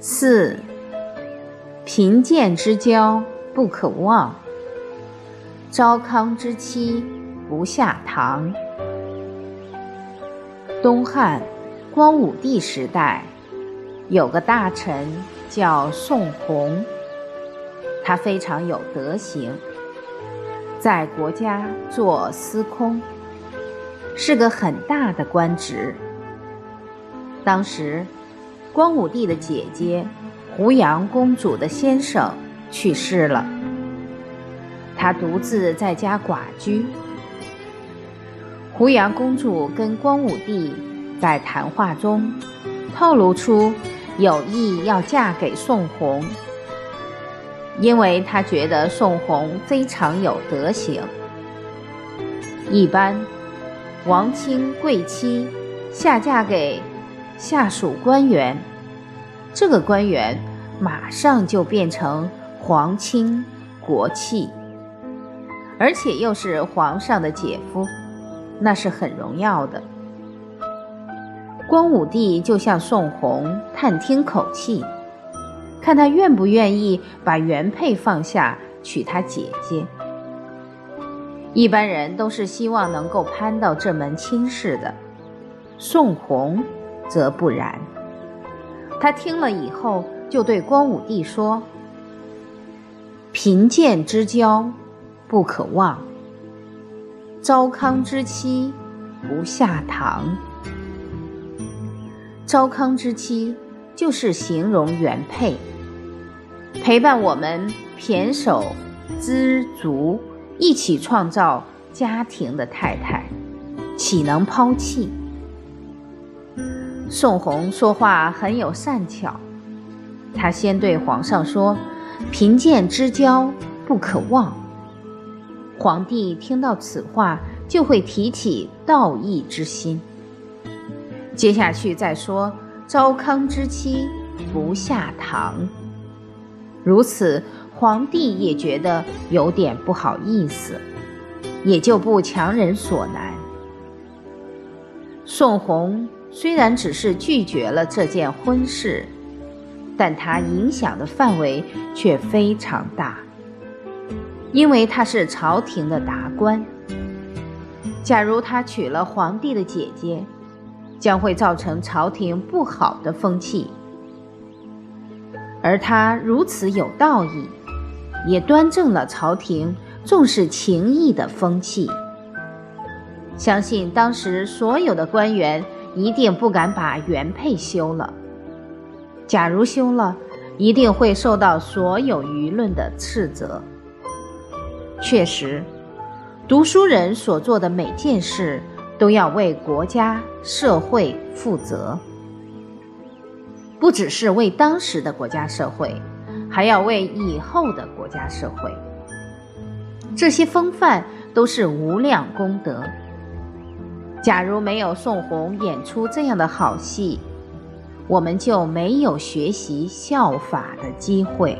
四，贫贱之交不可忘。昭康之妻不下堂。东汉光武帝时代，有个大臣叫宋弘，他非常有德行，在国家做司空，是个很大的官职。当时。光武帝的姐姐胡杨公主的先生去世了，她独自在家寡居。胡杨公主跟光武帝在谈话中透露出有意要嫁给宋弘，因为她觉得宋弘非常有德行。一般王亲贵妻下嫁给下属官员。这个官员马上就变成皇亲国戚，而且又是皇上的姐夫，那是很荣耀的。光武帝就向宋弘探听口气，看他愿不愿意把原配放下娶他姐姐。一般人都是希望能够攀到这门亲事的，宋弘则不然。他听了以后，就对光武帝说：“贫贱之交不可忘，糟糠之妻不下堂。糟糠之妻就是形容原配，陪伴我们胼手知足，一起创造家庭的太太，岂能抛弃？”宋弘说话很有善巧，他先对皇上说：“贫贱之交不可忘。”皇帝听到此话，就会提起道义之心。接下去再说：“昭康之妻不下堂。”如此，皇帝也觉得有点不好意思，也就不强人所难。宋弘。虽然只是拒绝了这件婚事，但他影响的范围却非常大，因为他是朝廷的达官。假如他娶了皇帝的姐姐，将会造成朝廷不好的风气。而他如此有道义，也端正了朝廷重视情义的风气。相信当时所有的官员。一定不敢把原配休了。假如休了，一定会受到所有舆论的斥责。确实，读书人所做的每件事都要为国家社会负责，不只是为当时的国家社会，还要为以后的国家社会。这些风范都是无量功德。假如没有宋红演出这样的好戏，我们就没有学习效法的机会。